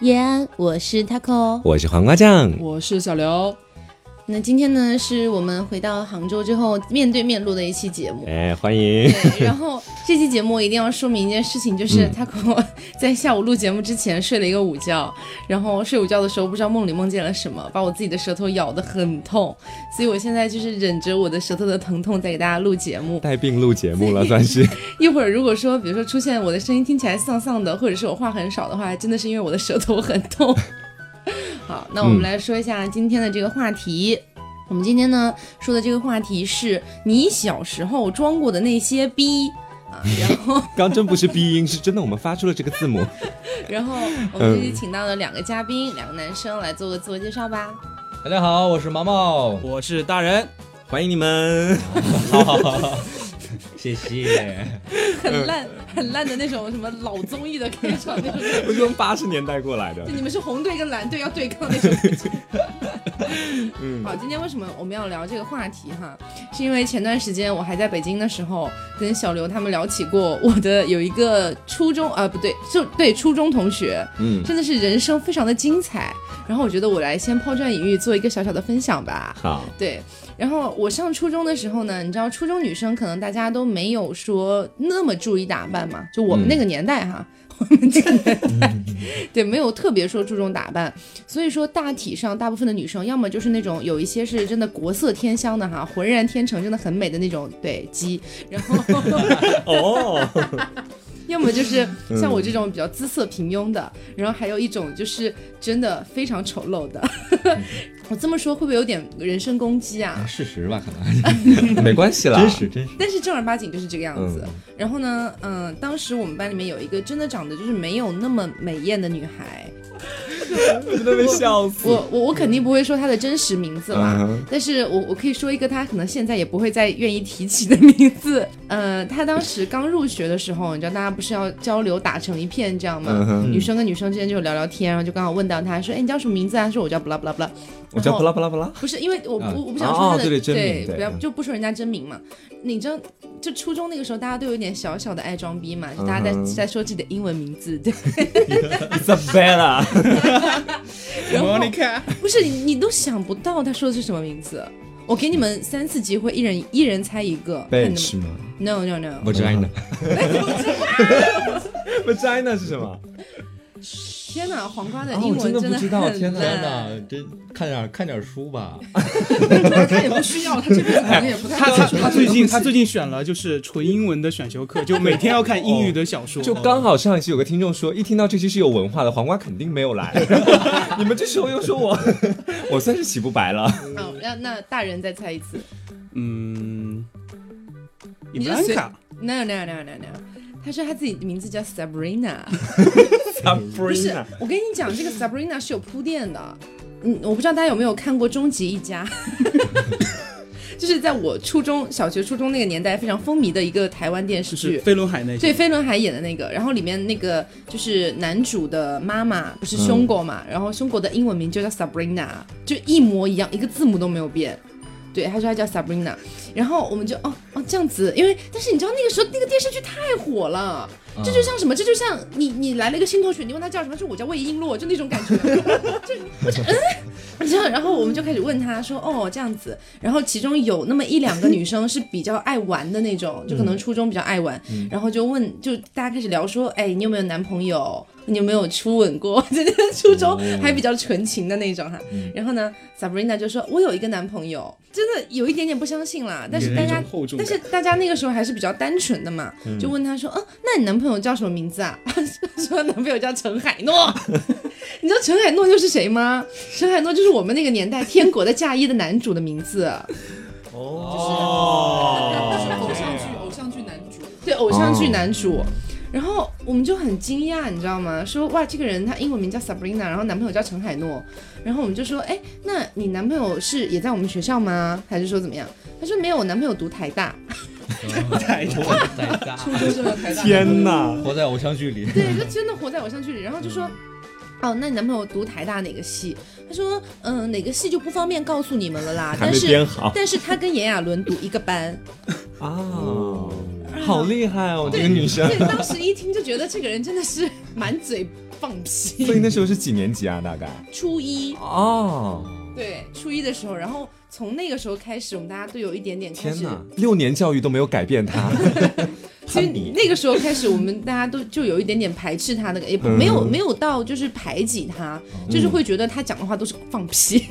叶安，我是 taco，我是黄瓜酱，我是小刘。那今天呢，是我们回到杭州之后面对面录的一期节目。哎，欢迎。对，然后这期节目一定要说明一件事情，就是他跟我在下午录节目之前睡了一个午觉，然后睡午觉的时候不知道梦里梦见了什么，把我自己的舌头咬得很痛，所以我现在就是忍着我的舌头的疼痛在给大家录节目。带病录节目了，算是。一会儿如果说，比如说出现我的声音听起来丧丧的，或者是我话很少的话，真的是因为我的舌头很痛。好，那我们来说一下今天的这个话题。我们今天呢说的这个话题是你小时候装过的那些逼啊，然后 刚真不是逼音，是真的我们发出了这个字母。然后我们这里请到了两个嘉宾，两个男生来做个自我介绍吧。大家好，我是毛毛，我是大人，欢迎你们。好 好好。谢谢，很烂很烂的那种什么老综艺的开场那种，我从八十年代过来的。你们是红队跟蓝队要对抗那种。嗯，好，今天为什么我们要聊这个话题哈？是因为前段时间我还在北京的时候，跟小刘他们聊起过我的有一个初中啊，不对，就对初中同学，嗯，真的是人生非常的精彩。然后我觉得我来先抛砖引玉，做一个小小的分享吧。好，对。然后我上初中的时候呢，你知道初中女生可能大家都没有说那么注意打扮嘛，就我们那个年代哈，我们这个年代，对，没有特别说注重打扮，所以说大体上大部分的女生要么就是那种有一些是真的国色天香的哈，浑然天成，真的很美的那种，对，鸡，然后 哦。要么就是像我这种比较姿色平庸的，然后还有一种就是真的非常丑陋的。我这么说会不会有点人身攻击啊？事实吧，可能 没关系啦，真实真实。但是正儿八经就是这个样子。然后呢，嗯，当时我们班里面有一个真的长得就是没有那么美艳的女孩。真的被笑死！我我我肯定不会说他的真实名字啦，但是我我可以说一个他可能现在也不会再愿意提起的名字。呃，他当时刚入学的时候，你知道大家不是要交流打成一片这样吗？女生跟女生之间就聊聊天，然后就刚好问到他说：“哎，你叫什么名字啊？”说：“我叫不拉不拉不拉。”我叫不拉不拉不拉。不是因为我不我不想说他的对，不要就不说人家真名嘛。你知道，就初中那个时候，大家都有点小小的爱装逼嘛，就大家在在说自己的英文名字，对。卡。不是你，你都想不到他说的是什么名字。我给你们三次机会，一人一人猜一个。Bench 吗？No No No。Vagina。Vagina 是什么？天哪，黄瓜的英文真的不知道，天哪，真看点看点书吧。他也不需要，他这辈子可能也不太。他他他最近 他最近选了就是纯英文的选修课，就每天要看英语的小说。就刚好上一期有个听众说，一听到这期是有文化的，黄瓜肯定没有来。你们这时候又说我，我算是洗不白了。好，那那大人再猜一次。嗯，你就随 No No No No No。他说他自己的名字叫 Sabrina，不是，我跟你讲，这个 Sabrina 是有铺垫的。嗯，我不知道大家有没有看过《终极一家》，就是在我初中小学、初中那个年代非常风靡的一个台湾电视剧，飞轮海那对飞轮海演的那个，然后里面那个就是男主的妈妈不是凶狗嘛，然后凶狗的英文名就叫 Sabrina，就一模一样，一个字母都没有变。对，他说他叫 Sabrina，然后我们就哦哦这样子，因为但是你知道那个时候那个电视剧太火了，这就像什么？这就像你你来了一个新同学，你问他叫什么？说我叫魏璎珞，就那种感觉，就我就嗯，你知道，然后我们就开始问他说哦这样子，然后其中有那么一两个女生是比较爱玩的那种，就可能初中比较爱玩，然后就问就大家开始聊说，哎你有没有男朋友？你有没有初吻过？就初中还比较纯情的那种哈。然后呢，Sabrina 就说：“我有一个男朋友，真的有一点点不相信啦。但是大家，但是大家那个时候还是比较单纯的嘛，就问他说：‘嗯，那你男朋友叫什么名字啊？’ 说男朋友叫陈海诺。你知道陈海诺又是谁吗？陈海诺就是我们那个年代《天国的嫁衣》的男主的名字。哦，就是偶像剧，偶像剧男主，对，偶像剧男主。”然后我们就很惊讶，你知道吗？说哇，这个人他英文名叫 Sabrina，然后男朋友叫陈海诺。然后我们就说，哎，那你男朋友是也在我们学校吗？还是说怎么样？他说没有，我男朋友读台大。台大，台大，初中生的台大。天哪，活在偶像剧里。对，就真的活在偶像剧里。然后就说，哦，那你男朋友读台大哪个系？他说，嗯，哪个系就不方便告诉你们了啦。但是，但是他跟炎亚纶读一个班。哦。好厉害哦，这个女生。对，当时一听就觉得这个人真的是满嘴放屁。所以那时候是几年级啊？大概初一，哦，对，初一的时候，然后从那个时候开始，我们大家都有一点点开始，天哪，六年教育都没有改变他。其实那个时候开始，我们大家都就有一点点排斥他那个，也不嗯。没有没有到就是排挤他，就是会觉得他讲的话都是放屁，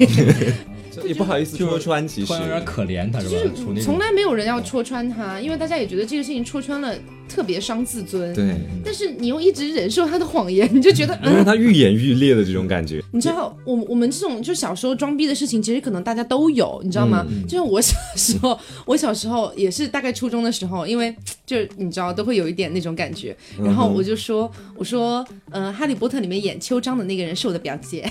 也不好意思戳穿，其实。突然有点可怜他是吧？处那种从来没有人要戳穿他，因为大家也觉得这个事情戳穿了特别伤自尊。。对，但是你又一直忍受他的谎言，你就觉得 嗯让他愈演愈烈的这种感觉。你知道，我我们这种就小时候装逼的事情，其实可能大家都有，你知道吗？就像我小时候，我小时候也是大概初中的时候，因为 就是你知道都会有一点那种感觉，然后我就说，我说，呃，《哈利波特》里面演秋张的那个人是我的表姐。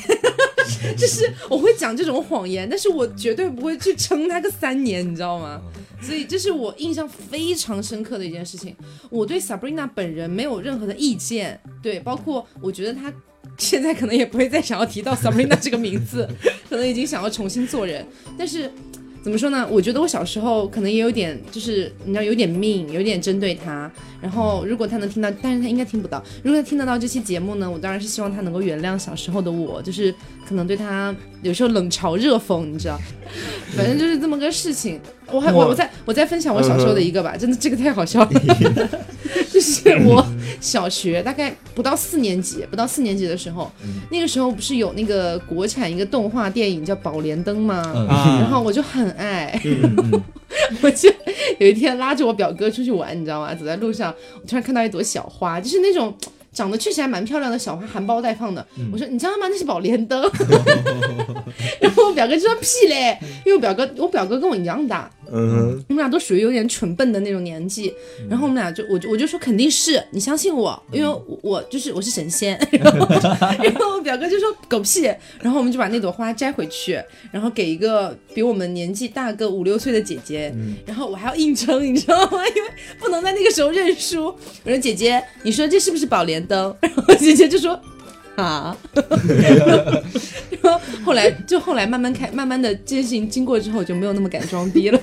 就是我会讲这种谎言，但是我绝对不会去撑他个三年，你知道吗？所以这是我印象非常深刻的一件事情。我对 Sabrina 本人没有任何的意见，对，包括我觉得她现在可能也不会再想要提到 Sabrina 这个名字，可能已经想要重新做人。但是怎么说呢？我觉得我小时候可能也有点，就是你知道有点命，有点针对他。然后如果他能听到，但是他应该听不到。如果他听得到这期节目呢，我当然是希望他能够原谅小时候的我，就是可能对他有时候冷嘲热讽，你知道，反正就是这么个事情。我还我我再我再分享我小时候的一个吧，真的这个太好笑了。就是我小学大概不到四年级，不到四年级的时候，那个时候不是有那个国产一个动画电影叫《宝莲灯》吗？然后我就很爱，我就有一天拉着我表哥出去玩，你知道吗？走在路上，我突然看到一朵小花，就是那种。长得确实还蛮漂亮的小花，含苞待放的。我说你知道吗？那是宝莲灯。然后我表哥就说屁嘞，因为我表哥我表哥跟我一样大，嗯，我们俩都属于有点蠢笨的那种年纪，然后我们俩就我就我就说肯定是你相信我，因为我我就是我是神仙，然后然后我表哥就说狗屁，然后我们就把那朵花摘回去，然后给一个比我们年纪大个五六岁的姐姐，然后我还要硬撑，你知道吗？因为不能在那个时候认输。我说姐姐，你说这是不是宝莲灯？然后姐姐就说。啊，然后后来就后来慢慢开，慢慢的接近经过之后，就没有那么敢装逼了。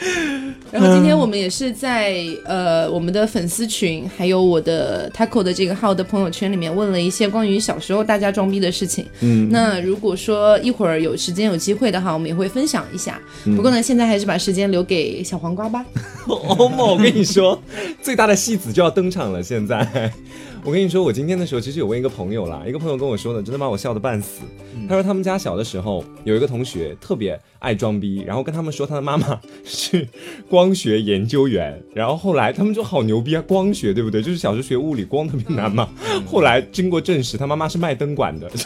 然后今天我们也是在呃我们的粉丝群，还有我的 Taco 的这个号的朋友圈里面问了一些关于小时候大家装逼的事情。嗯，那如果说一会儿有时间有机会的话，我们也会分享一下。不过呢，现在还是把时间留给小黄瓜吧。欧某，我跟你说，最大的戏子就要登场了。现在，我跟你说，我今天的时候其实有问一个朋友啦，一个朋友跟我说呢，真的把我笑得半死。他说他们家小的时候有一个同学特别爱装逼，然后跟他们说他的妈妈是 光学研究员，然后后来他们就好牛逼啊，光学对不对？就是小时候学物理光特别难嘛，后来经过证实，他妈妈是卖灯管的？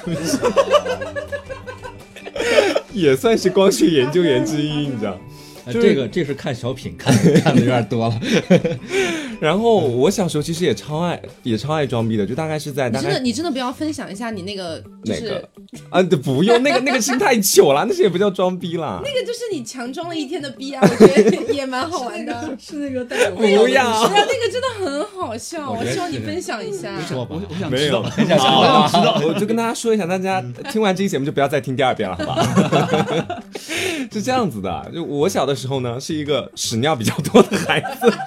也算是光学研究员之一，你知道。就是呃这个这是看小品看看的有点多了。然后我小时候其实也超爱，也超爱装逼的，就大概是在大概你真的你真的不要分享一下你那个就是哪个啊？不用那个那个心太糗了，那些也不叫装逼啦。那个就是你强装了一天的逼啊，我觉得也蛮好玩的。是那个不要对啊，那个真的很好笑，我希望你分享一下。说吧我，我想没有知道，很想知道，我就跟大家说一下，大家听完这期节目就不要再听第二遍了，好吧？是这样子的，就我小的时候呢，是一个屎尿比较多的孩子。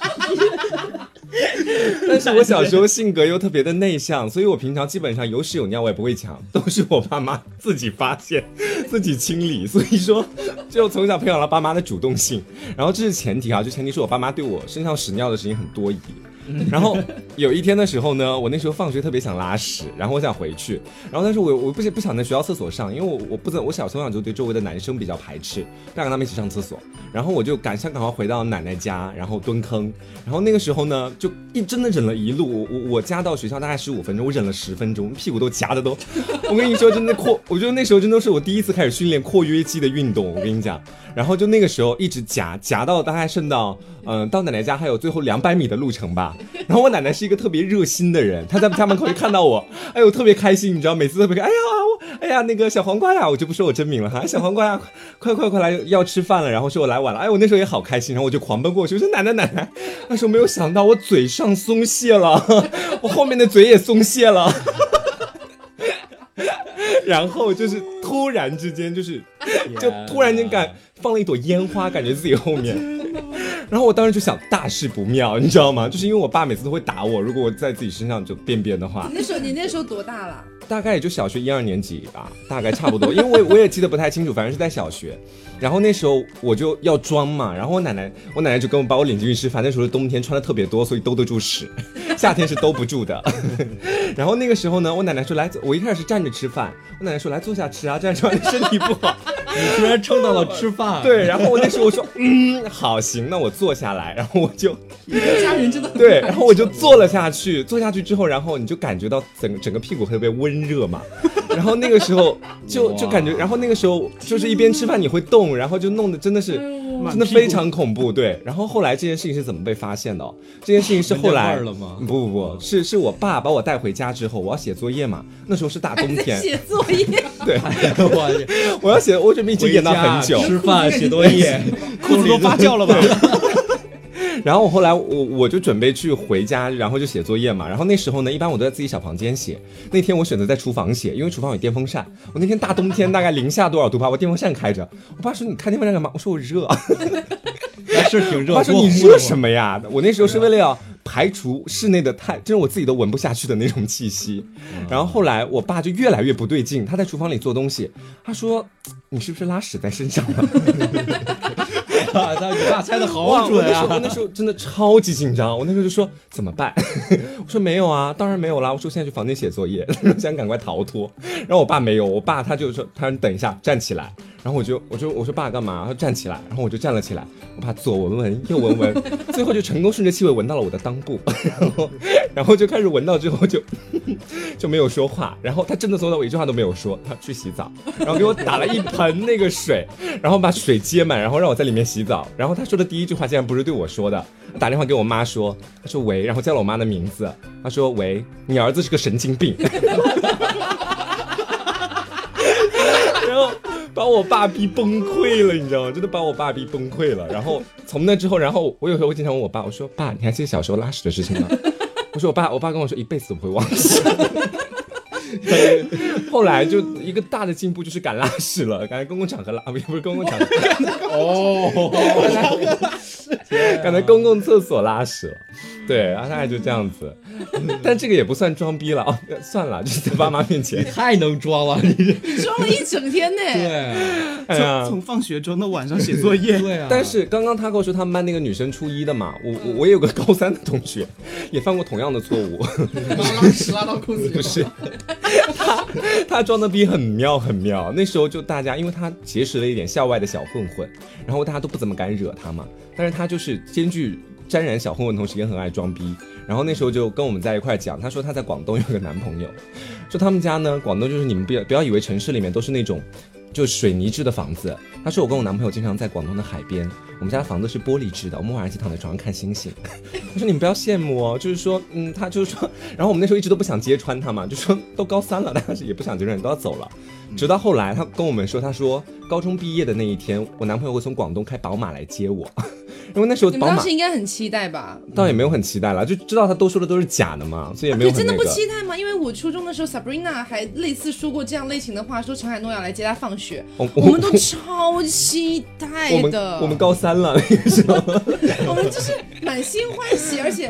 但是我小时候性格又特别的内向，所以我平常基本上有屎有尿我也不会抢，都是我爸妈自己发现、自己清理。所以说，就从小培养了爸妈的主动性。然后这是前提啊，就前提是我爸妈对我身上屎尿的事情很多疑。然后有一天的时候呢，我那时候放学特别想拉屎，然后我想回去，然后但是我我不不想在学校厕所上，因为我我不怎我小从小就对周围的男生比较排斥，不想跟他们一起上厕所，然后我就赶想赶快回到奶奶家，然后蹲坑，然后那个时候呢，就一真的忍了一路，我我我家到学校大概十五分钟，我忍了十分钟，屁股都夹的都，我跟你说真的括，我觉得那时候真的是我第一次开始训练括约肌的运动，我跟你讲，然后就那个时候一直夹夹到大概剩到嗯、到奶奶家还有最后两百米的路程吧，然后我奶奶是一个特别热心的人，她在家门口一看到我，哎呦特别开心，你知道，每次特别哎呀我哎呀那个小黄瓜呀，我就不说我真名了哈，小黄瓜呀，快快快来要吃饭了，然后说我来晚了，哎我那时候也好开心，然后我就狂奔过去，我说奶奶奶奶，那时候没有想到我嘴上松懈了，我后面的嘴也松懈了。然后就是突然之间，就是就突然间感放了一朵烟花，感觉自己后面，然后我当时就想大事不妙，你知道吗？就是因为我爸每次都会打我，如果我在自己身上就便便的话你，那时候你那时候多大了？大概也就小学一二年级吧，大概差不多，因为我也我也记得不太清楚，反正是在小学。然后那时候我就要装嘛，然后我奶奶我奶奶就跟我把我领进浴室，反正那时候是冬天穿的特别多，所以兜得住屎，夏天是兜不住的。然后那个时候呢，我奶奶说来，我一开始是站着吃饭，我奶奶说来坐下吃啊，站着吃饭对身体不好。你居然撑到了吃饭，对，然后我那时候我说 嗯好行，那我坐下来，然后我就你的家人真的对，然后我就坐了下去，坐下去之后，然后你就感觉到整整个屁股特别温热嘛，然后那个时候就就感觉，然后那个时候就是一边吃饭你会动，然后就弄得真的是真的非常恐怖，对。然后后来这件事情是怎么被发现的？哦？这件事情是后来了吗？不不不是是我爸把我带回家之后，我要写作业嘛，那时候是大冬天，写作业，对，我我要写，我准备一直演到很久，吃饭写作业，裤子都发酵了吧？然后我后来我我就准备去回家，然后就写作业嘛。然后那时候呢，一般我都在自己小房间写。那天我选择在厨房写，因为厨房有电风扇。我那天大冬天大概零下多少度吧，我电风扇开着。我爸说你开电风扇干嘛？我说我热。还是挺热。我爸说你热什么呀？我那时候是为了要排除室内的太，就是我自己都闻不下去的那种气息。然后后来我爸就越来越不对劲，他在厨房里做东西，他说你是不是拉屎在身上了？啊？那你爸猜的哇好我准那时候我啊！那时候真的超级紧张，我那时候就说怎么办？我说没有啊，当然没有啦。我说现在去房间写作业，想赶快逃脱。然后我爸没有，我爸他就说他说你等一下，站起来。然后我就我就我说爸干嘛？他说站起来。然后我就站了起来。我爸左闻闻右闻闻，最后就成功顺着气味闻到了我的裆部，然后然后就开始闻到之后就 就没有说话。然后他真的从头到我一句话都没有说，他去洗澡，然后给我打了一盆那个水，然后把水接满，然后让我在里面洗澡。然后他说的第一句话竟然不是对我说的，打电话给我妈说，他说喂，然后叫了我妈的名字，他说喂，你儿子是个神经病。然后把我爸逼崩溃了，你知道吗？真的把我爸逼崩溃了。然后从那之后，然后我有时候会经常问我爸，我说爸，你还记得小时候拉屎的事情吗？我说我爸，我爸跟我说一辈子都不会忘记。后来就一个大的进步就是敢拉屎了，敢在公共场合拉，啊不是不是公共场合，哦，敢在公共厕所拉屎了。对，然后大概就这样子，但这个也不算装逼了哦，算了，就是在爸妈面前，太能装了，你你装了一整天呢。对哎呀。从，从放学装到晚上写作业，对啊。但是刚刚他跟我说他们班那个女生初一的嘛，我我我也有个高三的同学，也犯过同样的错误，拉屎拉到裤子里，不是，他装的逼很妙很妙。那时候就大家，因为他结识了一点校外的小混混，然后大家都不怎么敢惹他嘛，但是他就是兼具沾染小混混，同时也很爱装逼。然后那时候就跟我们在一块讲，他说他在广东有个男朋友，说他们家呢，广东就是你们不要不要以为城市里面都是那种。就水泥制的房子，他说我跟我男朋友经常在广东的海边，我们家房子是玻璃制的，我们晚上一起躺在床上看星星。他说你们不要羡慕哦，就是说，嗯，他就是说，然后我们那时候一直都不想揭穿他嘛，就说都高三了，但是也不想揭穿，都要走了。直到后来，他跟我们说，他说高中毕业的那一天，我男朋友会从广东开宝马来接我，因为那时候宝马你们当时应该很期待吧？倒也没有很期待了，就知道他都说的都是假的嘛，所以也没有对，真的不个。期待吗？因为我初中的时候，Sabrina 还类似说过这样类型的话，说陈海诺要来接她放学，我我们都超期待我们的。我们高三了那个时候，我们就是满心欢喜，而且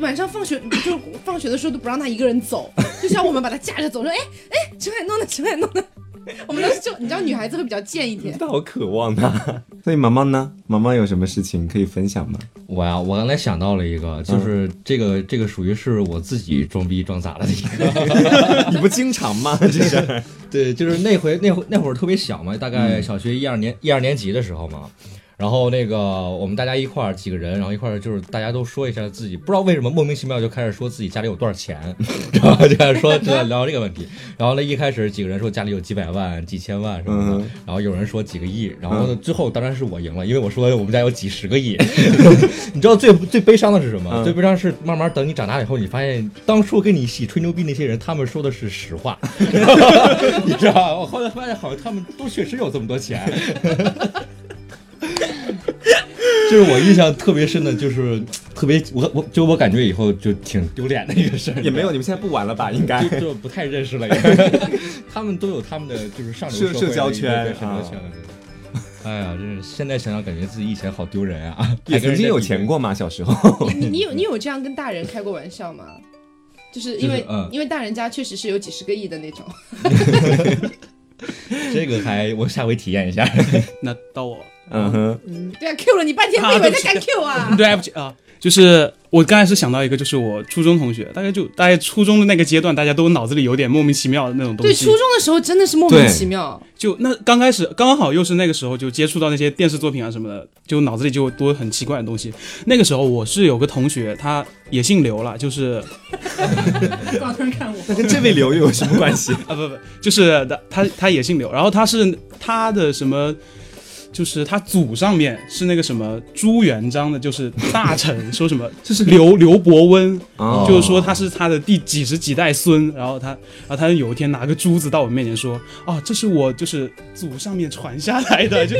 晚上放学就放学的时候都不让他一个人走，就像我们把他架着走，说哎哎，陈海诺呢？陈海诺呢？我们都是就你知道女孩子会比较贱一点但，好渴望他。所以毛毛呢？毛毛有什么事情可以分享吗？我呀，我刚才想到了一个，就是这个这个属于是我自己装逼装砸了的一个。你不经常吗？这是对，就是那回那会那会儿特别小嘛，大概小学一二年一二年级的时候嘛。然后那个我们大家一块儿几个人，然后一块儿就是大家都说一下自己，不知道为什么莫名其妙就开始说自己家里有多少钱，然后就开始说就在聊这个问题。然后呢，一开始几个人说家里有几百万、几千万什么的，嗯然后有人说几个亿，然后呢最后当然是我赢了，因为我说我们家有几十个亿。你知道最最悲伤的是什么？嗯最悲伤是慢慢等你长大以后，你发现当初跟你一起吹牛逼那些人，他们说的是实话，你知道吧？我后来发现好像他们都确实有这么多钱。就是我印象特别深的，就是特别我我就我感觉以后就挺丢脸的一个事儿，也没有，你们现在不玩了吧？应该就就不太认识了，也 他们都有他们的就是上流社社会社交圈对社交啊圈了。哎呀，真是现在想想，感觉自己以前好丢人啊！也曾经有钱过吗，小时候。你你有你有这样跟大人开过玩笑吗？就是因为、就是嗯因为大人家确实是有几十个亿的那种。这个还我下回体验一下。那到我，嗯哼，嗯，对啊，Q 了你半天，我以为在干 Q 啊。对不起啊，就是我刚才是想到一个，就是我初中同学，大概就大概初中的那个阶段，大家都脑子里有点莫名其妙的那种东西对，初中的时候真的是莫名其妙。就那刚开始刚刚好又是那个时候就接触到那些电视作品啊什么的，就脑子里就多很奇怪的东西。那个时候我是有个同学，他也姓刘了，就是光突然看我，那跟这位刘又有什么关系？啊不不，就是他他他也姓刘，然后他是他的什么，就是他祖上面是那个什么朱元璋的，就是大臣，说什么这是刘刘伯温，哦就是说他是他的第几十几代孙，然后他然后他有一天拿个珠子到我面前说，哦，这是我就是祖上面传下来的，就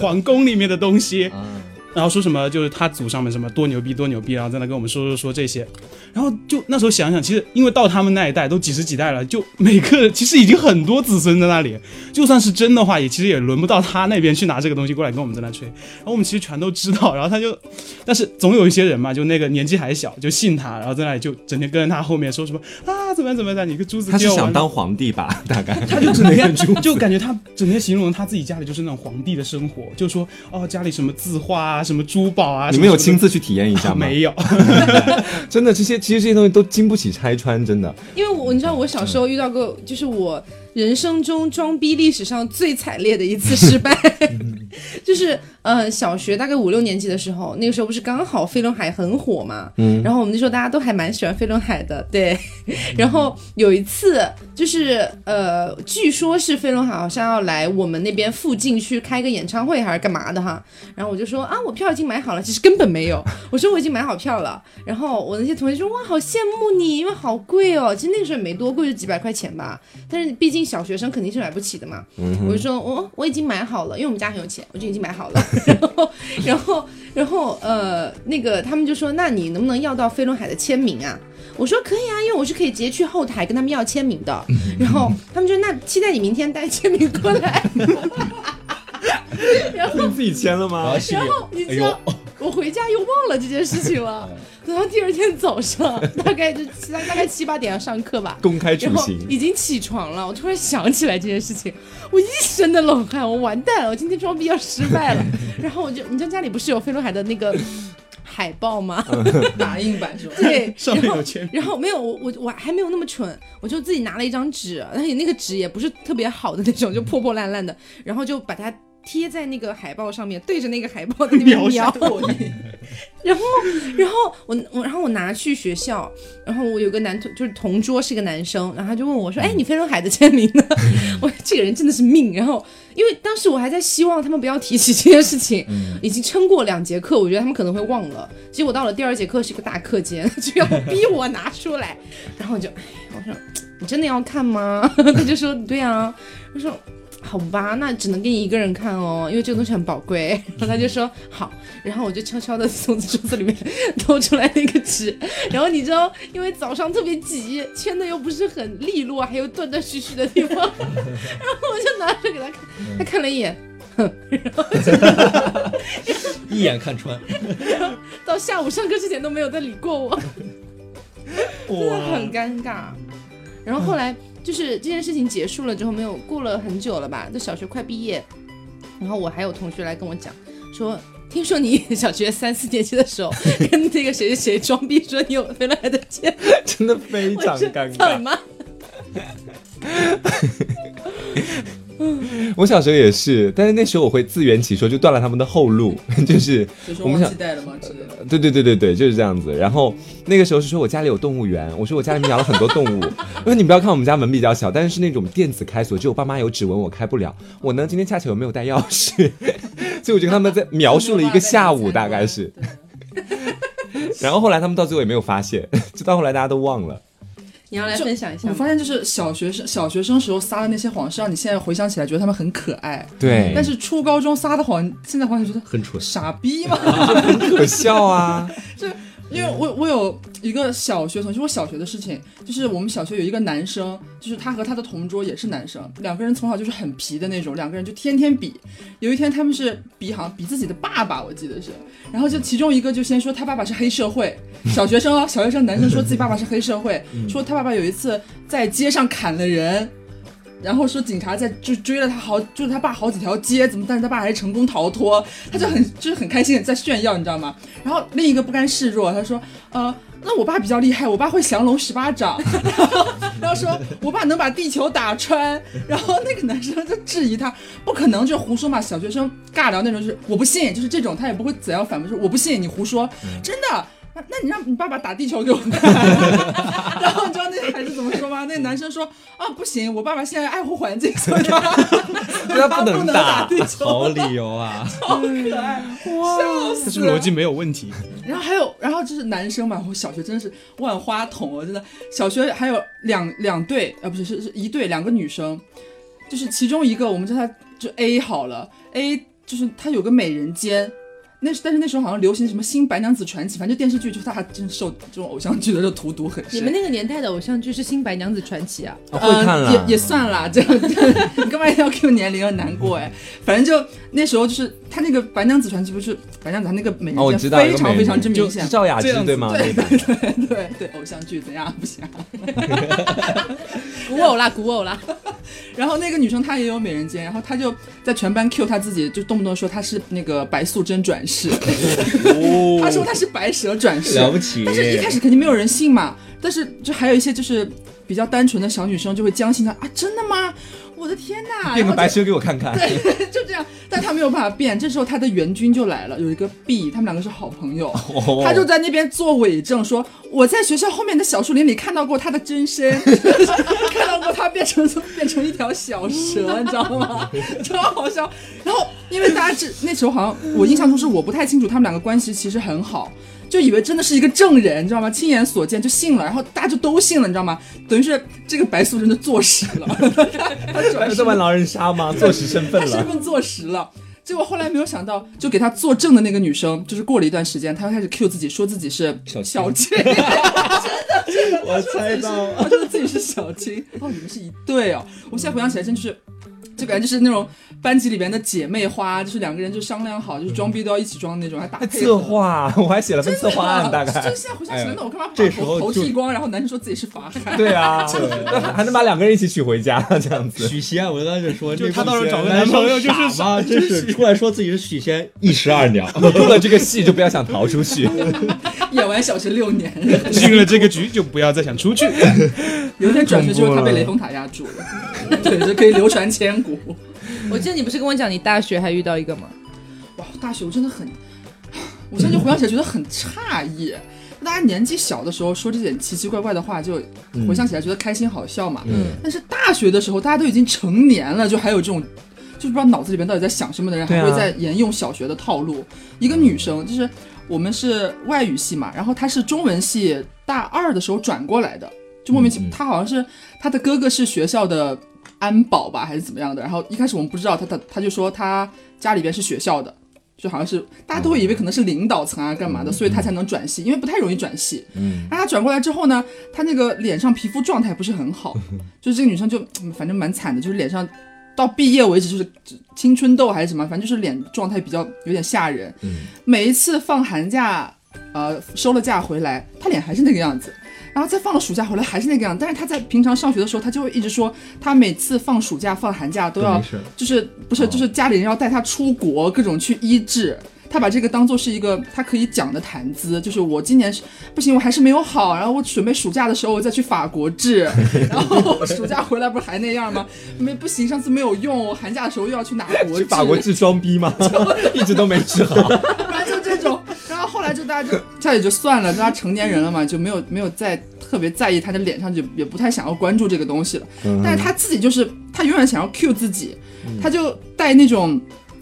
皇宫里面的东西，啊，然后说什么就是他祖上面什么多牛逼多牛逼，然后在那跟我们说说说这些，然后就那时候想想，其实因为到他们那一代都几十几代了，就每个其实已经很多子孙在那里，就算是真的话，也其实也轮不到他那边去拿这个东西过来跟我们在那吹。然后我们其实全都知道，然后他就，但是总有一些人嘛，就那个年纪还小，就信他，然后在那里就整天跟着他后面说什么啊怎么样怎么样，你个珠子他想当皇帝吧？大概他就整天就感觉他整天形容他自己家里就是那种皇帝的生活，就说哦家里什么字画啊，什么珠宝啊，你们有亲自去体验一下吗？没有，真的这些其实这些东西都经不起拆穿，真的。因为我你知道我小时候遇到过，就是我人生中装逼历史上最惨烈的一次失败，就是呃小学大概五六年级的时候，那个时候不是刚好飞轮海很火嘛，嗯，然后我们那时候大家都还蛮喜欢飞轮海的，对，然后有一次就是呃，据说是飞轮海好像要来我们那边附近去开个演唱会还是干嘛的哈，然后我就说啊我票已经买好了，其实根本没有，我说我已经买好票了，然后我那些同学说哇好羡慕你，因为好贵哦，其实那个时候也没多贵，就几百块钱吧，但是毕竟小学生肯定是买不起的嘛，我就说我我已经买好了，因为我们家很有钱，我就已经买好了，然后 然后然后呃那个他们就说那你能不能要到飞轮海的签名啊？我说可以啊，因为我是可以直接去后台跟他们要签名的。然后他们就那期待你明天带签名过来。然后你自己签了然吗然后你哎知道呦，我回家又忘了这件事情了。等到第二天早上，大概就大大概七八点要上课吧。公开处然后刑，已经起床了，我突然想起来这件事情，我一身的冷汗，我完蛋了，我今天装逼要失败了。然后我就，你知道家里不是有飞轮海的那个海报吗？打印版是吧？对，上面然后有签名然后没有我我我还没有那么蠢，我就自己拿了一张纸，而且那个纸也不是特别好的那种，就破破烂烂的，然后就把它贴在那个海报上面，对着那个海报的那边描描下。然后，然后我我然后我拿去学校，然后我有个男同就是同桌是个男生，然后他就问我说：“哎，你飞轮海的签名呢？” 我这个人真的是命。然后因为当时我还在希望他们不要提起这件事情，已经撑过两节课，我觉得他们可能会忘了。结果到了第二节课是一个大课间，就要逼我拿出来，然后我就哎，我说你真的要看吗？他就说对啊，我说。好吧，那只能给你一个人看哦，因为这个东西很宝贵。然后他就说好，然后我就悄悄的从桌子里面 偷出来那个纸，然后你知道，因为早上特别急，签的又不是很利落，还有断断续续的地方，然后我就拿着给他看，他看了一眼，哼，然后 一眼看穿，到下午上课之前都没有再理过我，真的很尴尬。然后后来就是这件事情结束了之后，没有过了很久了吧，就小学快毕业，然后我还有同学来跟我讲说。听说你 小学三四年级的时候 跟那个谁谁谁装逼说你有飞轮海的签，真的非常尴尬。操你妈！我小时候也是，但是那时候我会自圆其说，就断了他们的后路，就是就是我们想忘记带了吗之类的。对对对对对，就是这样子。然后那个时候是说我家里有动物园，我说我家里面养了很多动物。我说你不要看我们家门比较小，但是是那种电子开锁，只有爸妈有指纹，我开不了。我呢今天恰巧又没有带钥匙，所以我就跟他们在描述了一个下午，大概是。然后后来他们到最后也没有发现，就到后来大家都忘了。你要来分享一下？我发现就是小学生小学生时候撒的那些谎，是让你现在回想起来觉得他们很可爱。对，但是初高中撒的谎，现在回想觉得很蠢。傻逼嘛。很可笑啊。因为我我有一个小学同学，我小学的事情，就是我们小学有一个男生，就是他和他的同桌也是男生，两个人从小就是很皮的那种，两个人就天天比。有一天他们是比好像比自己的爸爸，我记得是，然后就其中一个就先说他爸爸是黑社会，小学生哦，小学生男生说自己爸爸是黑社会，说他爸爸有一次在街上砍了人。然后说警察在就追了他好，追了他爸好几条街，怎么？但是他爸还是成功逃脱，他就很就是很开心在炫耀，你知道吗？然后另一个不甘示弱，他说，呃，那我爸比较厉害，我爸会降龙十八掌，然 后然后说我爸能把地球打穿，然后那个男生就质疑他，不可能，就胡说嘛，小学生尬聊那种，就是我不信，就是这种，他也不会怎样反驳，说我不信，你胡说，真的。那 那你让你爸爸打地球给我看，然后你知道那孩子怎么说吗？那男生说啊不行，我爸爸现在爱护环境，所以 他他不能能打地球，好理由啊！好可爱，笑死了。这是逻辑没有问题。然后还有，然后就是男生嘛，我小学真的是万花筒哦，真的。小学还有两两对，呃，不是是是一对，两个女生，就是其中一个我们叫她就 A 好了，A 就是她有个美人尖。那是，但是那时候好像流行什么《新白娘子传奇》，反正就电视剧，就是他还真受这种偶像剧的这荼毒很深。你们那个年代的偶像剧是《新白娘子传奇》啊？啊会看了，呃也也算啦，这样 你干嘛一定要 Q 年龄，要难过哎。反正就那时候就是他那个白娘子传奇，不是白娘子，她那个美人知道，尖非常非常之明显。赵雅芝对吗？对对对对对，偶像剧怎样 不行？古偶啦，古偶啦。然后那个女生她也有美人尖，然后她就在全班 Q 她自己，就动不动说她是那个白素贞转世，她说她是白蛇转世，了不起但是一开始肯定没有人信嘛，但是就还有一些就是比较单纯的小女生就会将信她啊，真的吗？我的天哪！然后就变个白蛇给我看看。对 就这样，但他没有办法变。这时候他的援军就来了，有一个 B，他们两个是好朋友，哦他就在那边做伪证，说我在学校后面的小树林里看到过他的真身，看到过他变成变成一条小蛇，你知道吗？超好笑。然后因为大家这那时候好像我印象中是我不太清楚他们两个关系其实很好。就以为真的是一个证人，你知道吗？亲眼所见就信了，然后大家就都信了，你知道吗？等于是这个白素贞就坐实了，他转世这玩狼人杀吗？坐实身份他身。份坐实了。结果后来没有想到，就给他作证的那个女生，就是过了一段时间，她又开始 cue 自己，说自己是小青小青，我猜到，她说自己是小青。哦，你们是一对哦！我现在回想起来，真就是，就感觉就是那种班级里边的姐妹花，就是两个人就商量好，就是装逼都要一起装的那种，还打策。划，我还写了份策划案，大概就概。现在回想起来，那我干嘛把这时候头头剃光，然后男生说自己是法海？对啊，那还能把两个人一起娶回家，这样子。许仙，我当时就说，就那他到时候找个男男朋友就是傻吗？真是出来说自己是许仙，一石二鸟。你入了这个戏就不要想逃出去。演完小学六年，进了这个局就不要再想出去。有一天转学之后，他被雷峰塔压住了，对，就可以流传千古。我记得你不是跟我讲你大学还遇到一个吗？哇，大学我真的很，我现在就回想起来觉得很诧异。大家年纪小的时候说这点奇奇怪怪的话，就回想起来觉得开心好笑嘛。嗯但是大学的时候，大家都已经成年了，就还有这种，就是不知道脑子里边到底在想什么的人，还会在沿用小学的套路。一个女生，就是我们是外语系嘛，然后她是中文系大二的时候转过来的，就莫名其妙，她好像是她的哥哥是学校的安保吧，还是怎么样的。然后一开始我们不知道，他他他就说他家里边是学校的。就好像是大家都会以为可能是领导层啊干嘛的，所以他才能转系，因为不太容易转系。嗯，然后她转过来之后呢，他那个脸上皮肤状态不是很好，就是这个女生就嗯反正蛮惨的，就是脸上到毕业为止就是青春痘还是什么，反正就是脸状态比较有点吓人。嗯每一次放寒假，呃收了假回来，她脸还是那个样子。然后再放了暑假回来还是那个样，但是他在平常上学的时候，他就会一直说，他每次放暑假、放寒假都要就是不是哦就是家里人要带他出国，各种去医治。他把这个当做是一个他可以讲的谈资，就是我今年是不行，我还是没有好，然后我准备暑假的时候我再去法国治，然后暑假回来不是还那样吗？没不行，上次没有用，我寒假的时候又要去哪国治？去法国治装逼吗？一直都没治好。大家就这也就算了，大家成年人了嘛，就没有没有再特别在意他的脸上，就也不太想要关注这个东西了。但是他自己就是他永远想要 cue 自己，他就戴那种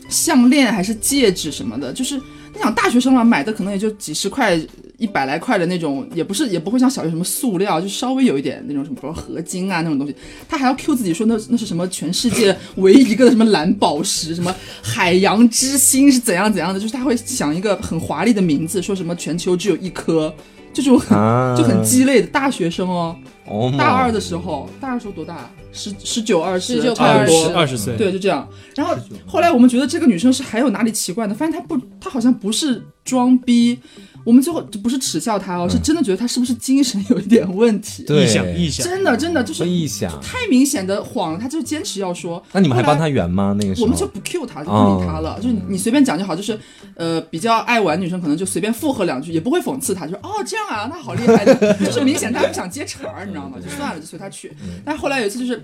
项链还是戒指什么的，就是你想大学生嘛，买的可能也就几十块。一百来块的那种，也不是也不会像小学什么塑料，就稍微有一点那种什么，比如合金啊那种东西，他还要 Q 自己说那那是什么全世界 唯一一个的什么蓝宝石，什么海洋之心是怎样怎样的，就是他会想一个很华丽的名字，说什么全球只有一颗，就这种很、啊就很鸡肋的大学生哦。哦大二的时候，大二时候多大？十十九二十，19差不多二十岁，对，就这样。然后后来我们觉得这个女生是还有哪里奇怪的，发现她不，她好像不是装逼。我们最后就不是耻笑他哦，是真的觉得他是不是精神有一点问题？对臆想臆想，真的真的就是臆想。太明显的谎了，她就坚持要说。那你们还帮他圆吗？那个时候我们就不 Q 他，就不理他了，就是你随便讲就好。就是呃，比较爱玩女生可能就随便附和两句，也不会讽刺他，就说哦这样啊，那好厉害的，就是明显他不想接茬儿，你知道吗？就算了，就随他去。但后来有一次就是，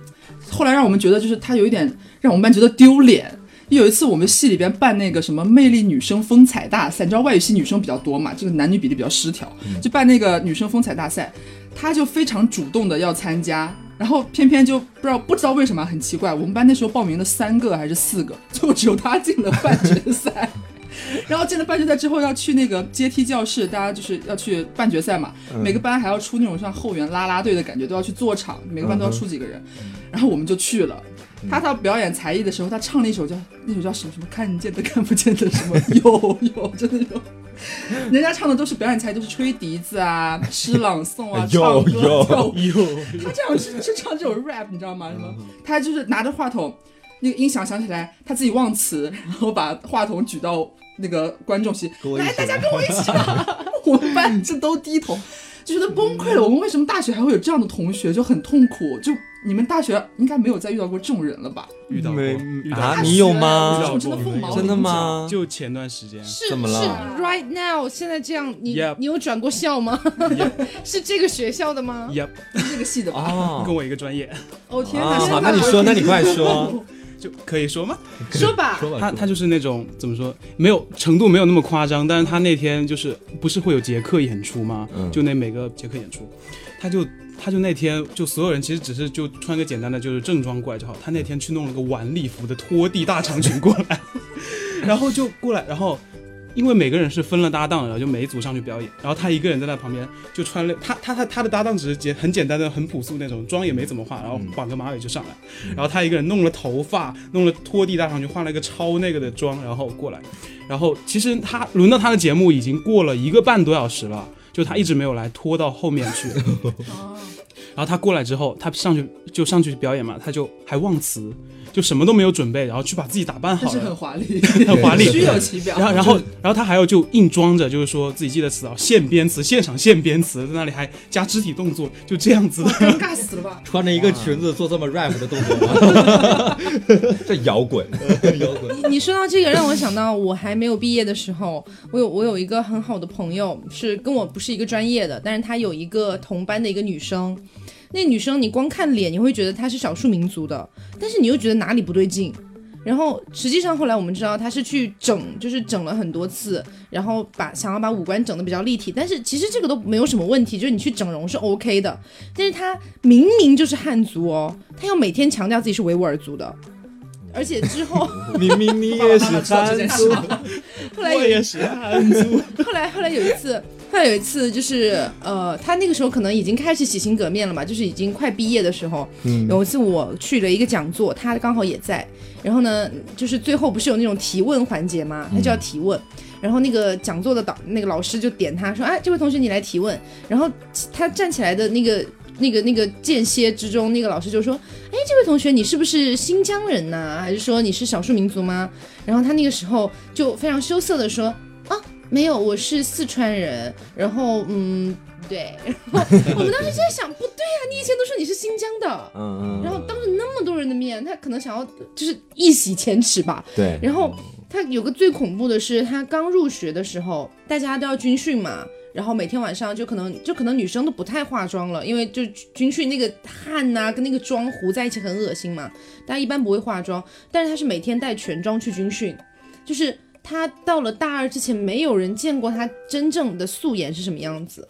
后来让我们觉得就是他有一点让我们班觉得丢脸。有一次我们系里边办那个什么魅力女生风采大赛，你知道外语系女生比较多嘛，这个男女比例比较失调，就办那个女生风采大赛，她就非常主动的要参加，然后偏偏就不知道不知道为什么很奇怪，我们班那时候报名了三个还是四个，最后只有她进了半决赛。然后进了半决赛之后要去那个阶梯教室，大家就是要去半决赛嘛，每个班还要出那种像后援啦啦队的感觉，都要去坐场，每个班都要出几个人，然后我们就去了。他到表演才艺的时候，他唱了一首叫那首叫什么什么看见的看不见的什么 有有真的有，人家唱的都是表演才艺，都是吹笛子啊、诗朗诵啊、唱歌、跳舞。他这样是是唱这种 rap，你知道吗？什么？他就是拿着话筒，那个音响响起来，他自己忘词，然后把话筒举到那个观众席，来，大家跟我一起唱。我们班这都低头，就觉得崩溃了。我们为什么大学还会有这样的同学，就很痛苦？就你们大学应该没有再遇到过这种人了吧？遇到过没遇到啊？你有这吗种？真的凤毛真的？吗？就前段时间，是怎么了是 right now 现在这样，你 Yep 你有转过校吗？是这个学校的吗？Yep，这个系的吧？哦跟我一个专业，哦天啊，哪！好，那你说，那你快说。就可以说吗？说吧，说吧，他他就是那种怎么说，没有程度没有那么夸张，但是他那天就是不是会有杰克演出吗？嗯就那每个杰克演出，他就他就那天就所有人其实只是就穿个简单的就是正装过来就好，他那天去弄了个晚礼服的拖地大长裙过来，然后就过来，然后。因为每个人是分了搭档然后，就每一组上去表演，然后他一个人在那旁边就穿了他他他他的搭档只是简很简单的很朴素那种妆也没怎么化，然后绑个马尾就上来，然后他一个人弄了头发，弄了拖地大长裙，化了一个超那个的妆，然后过来，然后其实他轮到他的节目已经过了一个半多小时了，就他一直没有来，拖到后面去。然后他过来之后，他上去就上去表演嘛，他就还忘词，就什么都没有准备，然后去把自己打扮好但是很，华丽，很华丽，虚有其表。然后，然后，然后他还要就硬装着，就是说自己记得词啊，现编词，现场现编词，在那里还加肢体动作，就这样子的。尴尬死了吧？穿着一个裙子做这么 rap 的动作吗？这摇滚，摇滚。你你说到这个，让我想到我还没有毕业的时候，我有我有一个很好的朋友，是跟我不是一个专业的，但是他有一个同班的一个女生。那女生你光看脸，你会觉得她是少数民族的，但是你又觉得哪里不对劲。然后实际上后来我们知道她是去整，就是整了很多次，然后把想要把五官整的比较立体，但是其实这个都没有什么问题，就是你去整容是 OK 的。但是她明明就是汉族哦，她要每天强调自己是维吾尔族的，而且之后。明明你也是 汉族，后来有也是汉族，后来后来有一次，后来有一次就是呃，他那个时候可能已经开始洗心革面了嘛，就是已经快毕业的时候。嗯有一次我去了一个讲座，他刚好也在，然后呢，就是最后不是有那种提问环节吗？他就要提问。然后那个讲座的导那个老师就点他说：“哎，这位同学你来提问。”然后他站起来的那个那个那个间歇之中，那个老师就说：“哎，这位同学你是不是新疆人呐、还是说你是少数民族吗？”然后他那个时候就非常羞涩的说：“啊，没有，我是四川人。”然后嗯，对。然后我们当时就在想，不对啊，你以前都说你是新疆的。嗯嗯，然后当着那么多人的面，他可能想要就是一洗前耻吧，对，然后他有个最恐怖的是，他刚入学的时候，大家都要军训嘛，然后每天晚上就可能就可能女生都不太化妆了，因为就军训那个汗呐、跟那个妆糊在一起很恶心嘛，大家一般不会化妆，但是他是每天带全妆去军训，就是他到了大二之前，没有人见过他真正的素颜是什么样子。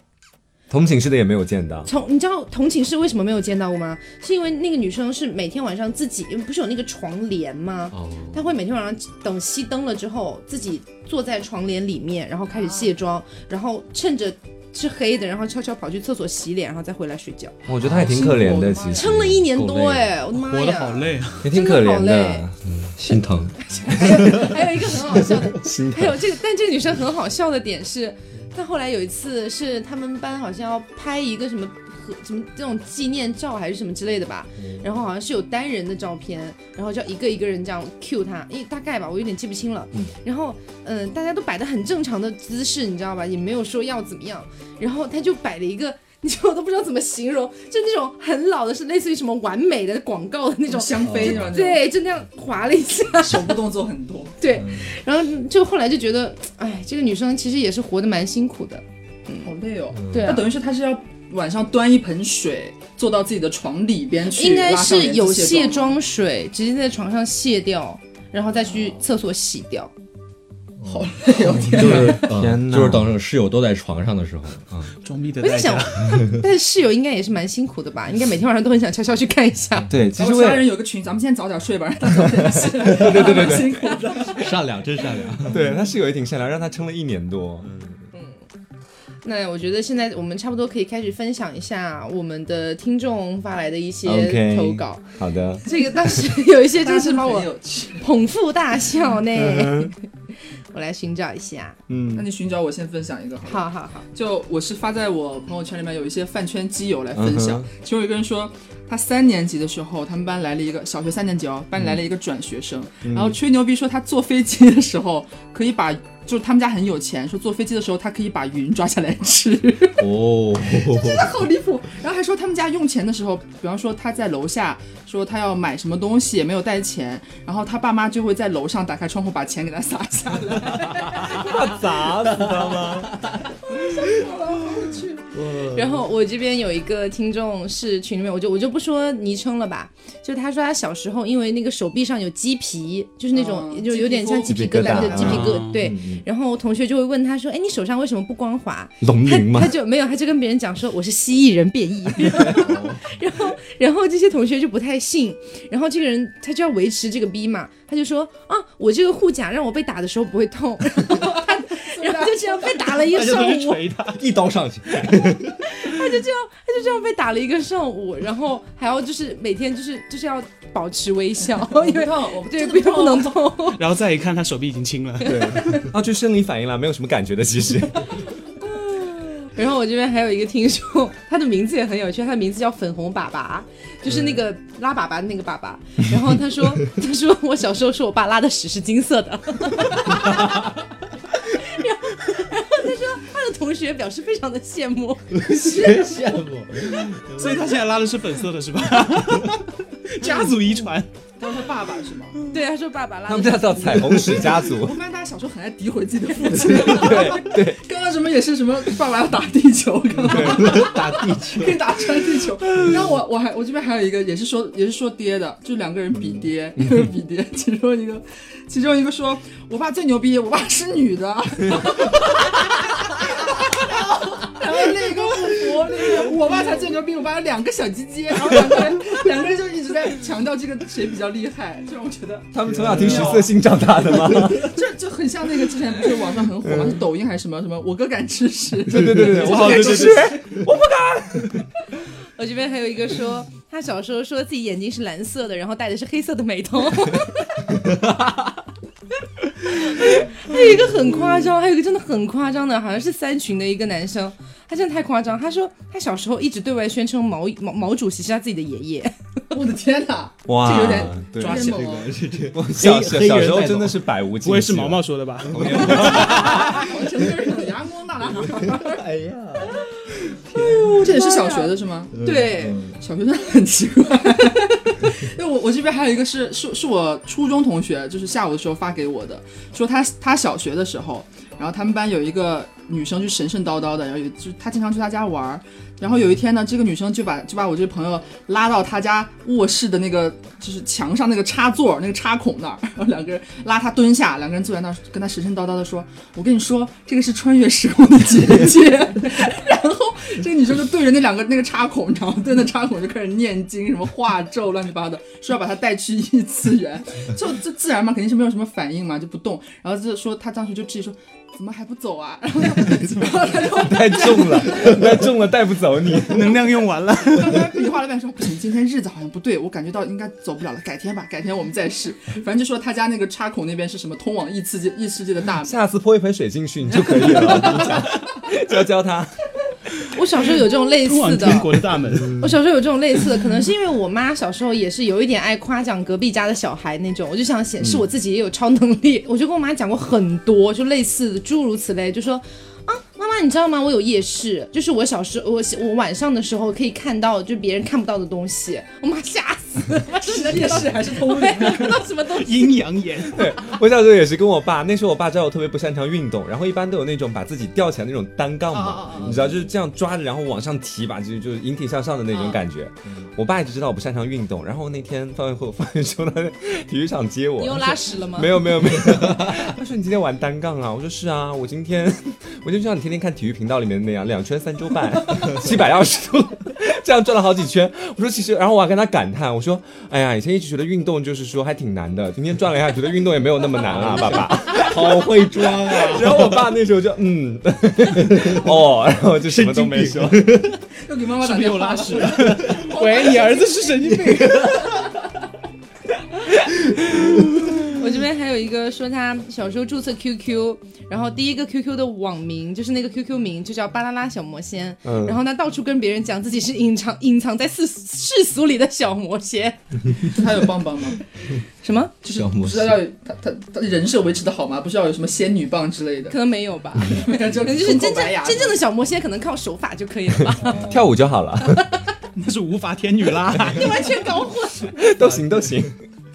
同寝室的也没有见到，从你知道同寝室为什么没有见到过吗？是因为那个女生是每天晚上自己不是有那个床帘吗？哦，她会每天晚上等熄灯了之后，自己坐在床帘里面，然后开始卸妆，然后趁着是黑的，然后悄悄跑去厕所洗脸，然后再回来睡觉，我觉得他也挺可怜的，其实撑了一年多哎，我的妈呀，活得好累啊！也挺可怜真的好累。心疼。还有一个很好笑的，心还有这个，但这个女生很好笑的点是，她后来有一次是他们班好像要拍一个什么合什么这种纪念照还是什么之类的吧，然后好像是有单人的照片，然后就一个一个人这样 cue 他，因为大概吧，我有点记不清了。然后嗯、大家都摆的很正常的姿势，你知道吧，也没有说要怎么样，然后他就摆了一个。你知道我都不知道怎么形容，就那种很老的，是类似于什么完美的广告的那种，香妃是吧？对，就那样划了一下，手部动作很多。对，然后就后来就觉得，哎，这个女生其实也是活得蛮辛苦的，好累哦。对啊，那等于是他是要晚上端一盆水坐到自己的床里边去，应该是有卸卸妆水，直接在床上卸掉，然后再去厕所洗掉。好累哦，天哪！就是天嗯，就是等室友都在床上的时候啊，装逼的我在想。，但是室友应该也是蛮辛苦的吧？应该每天晚上都很想悄悄去看一下。对，其实我家人有个群，咱们先早点睡吧，让他早点起。对对对对对 辛苦的。善良真善良。对他室友也挺善良，让他撑了一年多。那我觉得现在我们差不多可以开始分享一下我们的听众发来的一些投稿。好的，这个当时 有一些就是把我。捧腹大笑呢。我来寻找一下，嗯那嗯你寻找我先分享一个好。好好好，就我是发在我朋友圈里面有一些饭圈基友来分享嗯，其中有一个人说，他三年级的时候，他们班来了一个小学三年级哦，班里来了一个转学生，嗯然后吹牛逼说他坐飞机的时候可以把，就是他们家很有钱，说坐飞机的时候他可以把云抓下来吃，哦，真的好离谱。然后还说他们家用钱的时候，比方说他在楼下说他要买什么东西没有带钱，然后他爸妈就会在楼上打开窗户把钱给他撒下来。怕砸死他吗？然后我这边有一个听众是群里面，我就我就不说昵称了吧，就他说他小时候因为那个手臂上有鸡皮，就是那种、嗯就有点像鸡皮疙瘩的鸡皮疙嗯对。然后同学就会问他说：“哎，你手上为什么不光滑？”龙鳞吗他他？就没有，他就跟别人讲说我是蜥蜴人变异，然后然后这些同学就不太信，然后这个人他就要维持这个逼嘛，他就说啊，我这个护甲让我被打的时候不会痛，然后他然后就这样被打了一上午，一刀上去，他就这样他就这样被打了一个上午，然后还要就是每天就是就是要保持微笑，因为对不不能痛。然后再一看，他手臂已经青了。对，啊，就生理反应了，没有什么感觉的，其实。然后我这边还有一个听众，他的名字也很有趣，他的名字叫粉红粑粑，就是那个拉粑粑的那个粑粑。然后他说，他说我小时候说我爸拉的屎是金色的。同学表示非常的羡慕，羡慕。所以他现在拉的是粉色的，是吧？家族遗传。他说他爸爸是吗？对，他说爸爸拉他的们家叫彩虹屎家族我。发现大家小时候很爱诋毁自己的父亲。对对，刚刚什么也是什么爸爸要打地球，刚刚打地球可以打穿地球。然后我我还我这边还有一个也是说也是说爹的，就两个人比爹，比爹，其中一个其中一个说我爸最牛逼，我爸是女的。然后另一个不我爸才最牛逼，我爸有两个小鸡鸡，然后两个人两个人就一直在强调这个谁比较厉害，就让我觉得他们从小听十色性长大的吗？这就很像那个之前不是网上很火吗？是抖音还是什么什么？我哥敢吃屎，对对对对，我好对对吃。我这边还有一个说，他小时候说自己眼睛是蓝色的，然后戴的是黑色的美瞳。还有一个很夸张，还有一个真的很夸张的，好像是三群的一个男生，他真的太夸张。他说他小时候一直对外宣称毛毛毛主席是他自己的爷爷，我的天哪！哇，这有点对抓起来了。小小小时候真的是百无禁忌。不会是毛毛说的吧？阳光大男孩。哎呀，这也是小学的是吗？对，小学生很奇怪。因为我我这边还有一个是是是我初中同学，就是下午的时候发给我的，说他他小学的时候，然后他们班有一个女生就神神叨叨的，然后就她经常去她家玩儿，然后有一天呢，这个女生就把就把我这朋友拉到她家卧室的那个就是墙上那个插座那个插孔那儿，然后两个人拉她蹲下，两个人坐在那儿跟她神神叨叨的说：“我跟你说，这个是穿越时空的姐姐。” 然后这个女生就对着那两个那个插孔，你知道吗？对着那插孔就开始念经，什么画咒，乱七八糟的，说要把她带去异次元，就就自然嘛，肯定是没有什么反应嘛，就不动。然后就说她当时就质疑说，怎么还不走啊？然后他就 太重了，太重了，带不走你。能量用完了，刚才比划了半天说不行，今天日子好像不对，我感觉到应该走不了了，改天吧，改天我们再试。反正就说他家那个插孔那边是什么通往异次界异世界的大门。下次泼一盆水进去你就可以了，我跟你讲，教教他。我小时候有这种类似的，天国的大门。我小时候有这种类似的，可能是因为我妈小时候也是有一点爱夸奖隔壁家的小孩那种，我就想显示我自己也有超能力，我就跟我妈讲过很多，就类似的诸如此类，就说啊，妈妈你知道吗？我有夜视，就是我小时候我我晚上的时候可以看到就别人看不到的东西，我妈吓死了，妈说你能夜视还是通灵看到什么东西？阴阳眼，对我小时候也是跟我爸，那时候我爸知道我特别不擅长运动，然后一般都有那种把自己吊起来那种单杠嘛，你知道就是这样抓着，然后往上提吧，就是就是引体向上的那种感觉。我爸一直知道我不擅长运动，然后那天放学后放学之后他在体育场接我，你又拉屎了吗？没有没有没有，他说你今天玩单杠啊？我说是啊，我今天 我就像你天天看体育频道里面那样，两圈三周半，七百二十度，这样转了好几圈。我说其实，然后我还跟他感叹，我说哎呀，以前一直觉得运动就是说还挺难的，今天转了一下，觉得运动也没有那么难啊，爸爸。好会装啊！然后我爸那时候就嗯，哦，然后就什么都没说。又给妈妈打电话拉屎了？喂，你儿子是神经病。边还有一个说他小时候注册 QQ，然后第一个 QQ 的网名就是那个 QQ 名就叫巴啦啦小魔仙，嗯然后他到处跟别人讲自己是隐藏隐藏在世世俗里的小魔仙，他有棒棒吗？什么？就是小魔不是要他他他人设维持的好吗？不是要有什么仙女棒之类的可？能没有吧，可能就是真正真正的。的小魔仙可能靠手法就可以了吧？跳舞就好了，那是无法天女啦。你完全搞混。都行都行。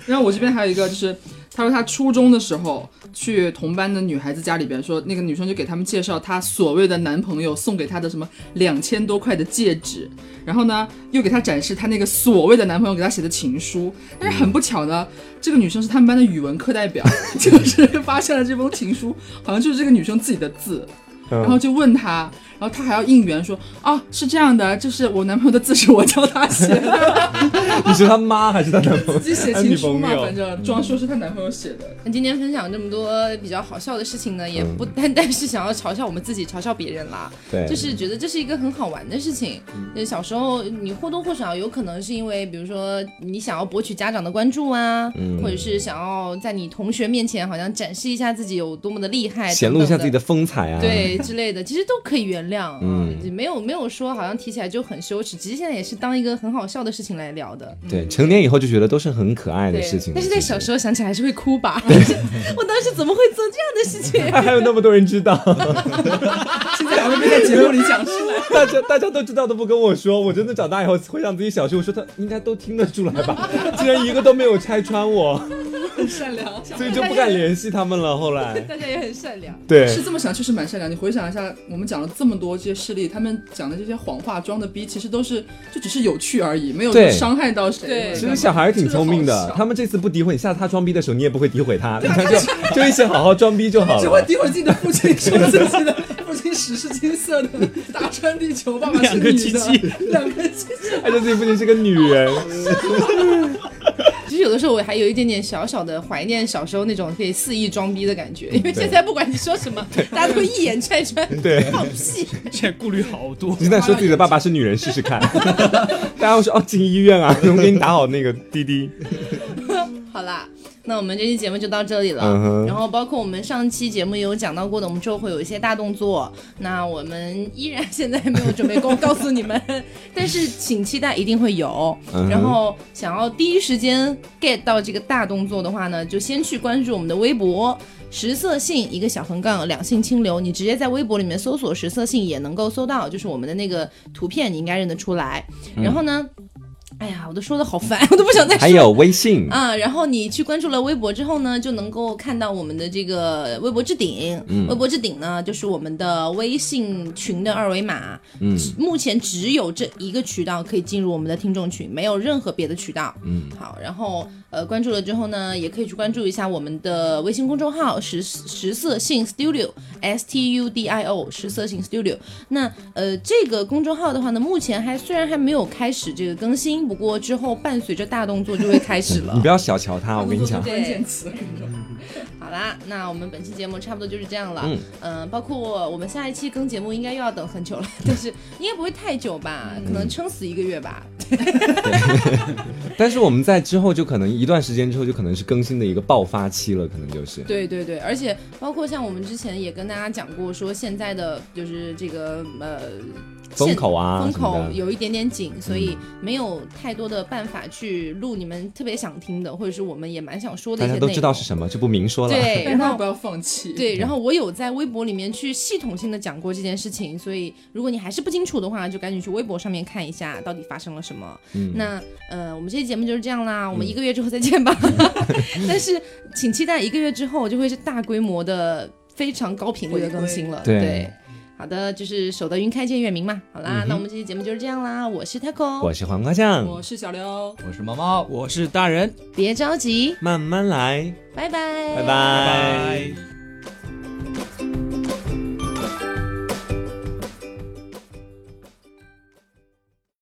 然后我这边还有一个，就是他说他初中的时候去同班的女孩子家里边，说那个女生就给他们介绍她所谓的男朋友送给她的什么两千多块的戒指，然后呢又给她展示她那个所谓的男朋友给她写的情书，但是很不巧呢，这个女生是他们班的语文课代表，就是发现了这封情书，好像就是这个女生自己的字，然后就问他，然后他还要应援说啊是这样的，这是我男朋友的字是我教他写的。你是他妈还是他男朋友？自己写情书嘛，反正装说是她男朋友写的。那今天分享这么多比较好笑的事情呢，也不 单单是想要嘲笑我们自己，嘲笑别人啦，对，就是觉得这是一个很好玩的事情。嗯小时候你或多或少有可能是因为，比如说你想要博取家长的关注啊，或者是想要在你同学面前好像展示一下自己有多么的厉害，显露一下自己。的风采啊。，对之类的，其实都可以原谅，嗯嗯，没有没有说好像提起来就很羞耻，其实现在也是当一个很好笑的事情来聊的。对，成年以后就觉得都是很可爱的事情。但是在小时候想起来还是会哭吧。我当时怎么会做这样的事情？还有那么多人知道，现在还会被在节目里讲出来。大家大家都知道都不跟我说，我真的长大以后回想自己小时候，我说他应该都听得出来吧，竟然一个都没有拆穿我，很善良，所以就不敢联系他们了。后来，大家也很善良。对，是这么想，确实蛮善良。你回想一下，我们讲了这么多这些事例，他们讲的这些谎话、装的逼，其实都是就只是有趣而已，没有伤害到谁。对。其实小孩挺聪明的，他们这次不诋毁你，下次他装逼的时候，你也不会诋毁他，就就一起好好装逼就好只 会。诋毁自己的父亲，说自己的父亲屎是金色的，打穿地球，爸爸是两个女的？机器，两个机器。而且自己父亲是个女人，有的时候我还有一点点小小的怀念小时候那种可以肆意装逼的感觉，因为现在不管你说什么，大家都一眼拆穿，对放屁。现在顾虑好多你。现在说自己的爸爸是女人试试看，大家会说哦进医院啊，我给你打好那个滴滴。好啦，那我们这期节目就到这里了。然后包括我们上期节目也有讲到过的，我们之后会有一些大动作。那我们依然现在没有准备告告诉你们，但是请期待一定会有。然后想要第一时间 get 到这个大动作的话呢，就先去关注我们的微博。食色性一个小横杠两性清流，你直接在微博里面搜索食色性也能够搜到，就是我们的那个图片，你应该认得出来。然后呢，哎呀，我都说的好烦，我都不想再说。还有微信，啊，然后你去关注了微博之后呢，就能够看到我们的这个微博置顶。嗯微博置顶呢，就是我们的微信群的二维码。嗯目前只有这一个渠道可以进入我们的听众群，没有任何别的渠道。嗯，好，然后呃，关注了之后呢，也可以去关注一下我们的微信公众号“十十色性 Studio S T U D I O 十色性 Studio。那呃，这个公众号的话呢，目前还虽然还没有开始这个更新，不过之后伴随着大动作就会开始了 你不。要小瞧他，我跟你讲，关键词，好啦，那我们本期节目差不多就是这样了。嗯嗯、包括我们下一期更节目应该又要等很久了，但是应该不会太久吧，可能撑死一个月吧。但是我们在之后就可能一段时间之后就可能是更新的一个爆发期了，可能就是。对对对，而且包括像我们之前也跟大家讲过，说现在的就是这个呃风口啊风口有一点点紧，所以没有太多的办法去录你们特别想听的，或者是我们也蛮想说的一些内容。大家都知道是什么，就不明说了。对，然后不要放弃。对，然后我有在微博里面去系统性的讲过这件事情，所以如果你还是不清楚的话，就赶紧去微博上面看一下到底发生了什么。嗯那呃，我们这期节目就是这样啦，我们一个月之后再见吧。但是请期待一个月之后就会是大规模的、非常高频率的更新了。对对。好的，就是守得云开见月明嘛。好啦，嗯那我们这期节目就是这样啦。我是 Taco，我是黄瓜酱，我是小刘。我是毛毛，我是大人，别着急，慢慢来，拜拜，拜拜。拜拜。